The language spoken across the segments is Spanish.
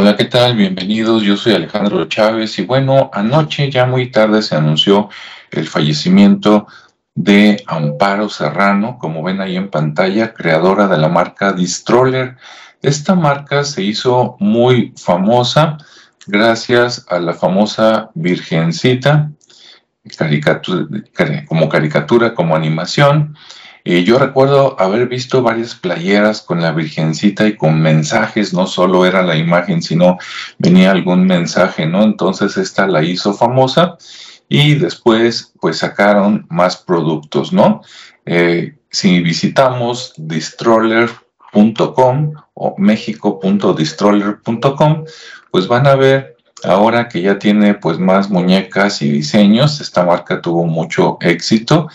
Hola, ¿qué tal? Bienvenidos. Yo soy Alejandro Chávez y bueno, anoche ya muy tarde se anunció el fallecimiento de Amparo Serrano, como ven ahí en pantalla, creadora de la marca Distroller. Esta marca se hizo muy famosa gracias a la famosa Virgencita, como caricatura, como animación. Eh, yo recuerdo haber visto varias playeras con la Virgencita y con mensajes, no solo era la imagen, sino venía algún mensaje, ¿no? Entonces esta la hizo famosa y después pues sacaron más productos, ¿no? Eh, si visitamos distroller.com o mexico.distroller.com, pues van a ver ahora que ya tiene pues más muñecas y diseños, esta marca tuvo mucho éxito,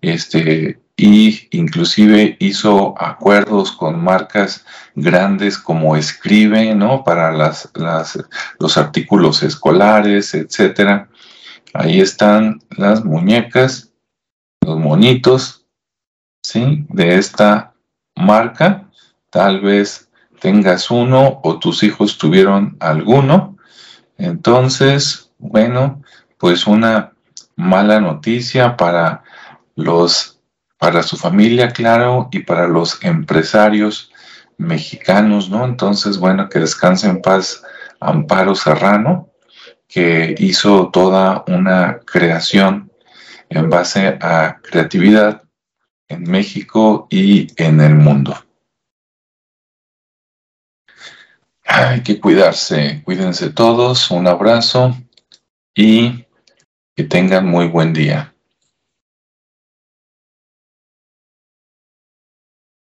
este, y inclusive hizo acuerdos con marcas grandes como Escribe, ¿no? Para las, los artículos escolares, etcétera. Ahí están las muñecas, los monitos, ¿sí? De esta marca. Tal vez tengas uno o tus hijos tuvieron alguno. Entonces, bueno, pues una mala noticia para los para su familia, claro, y para los empresarios mexicanos, ¿no? Entonces, bueno, que descanse en paz Amparo Serrano, que hizo toda una creación en base a creatividad en México y en el mundo. Hay que cuidarse, cuídense todos, un abrazo y que tengan muy buen día.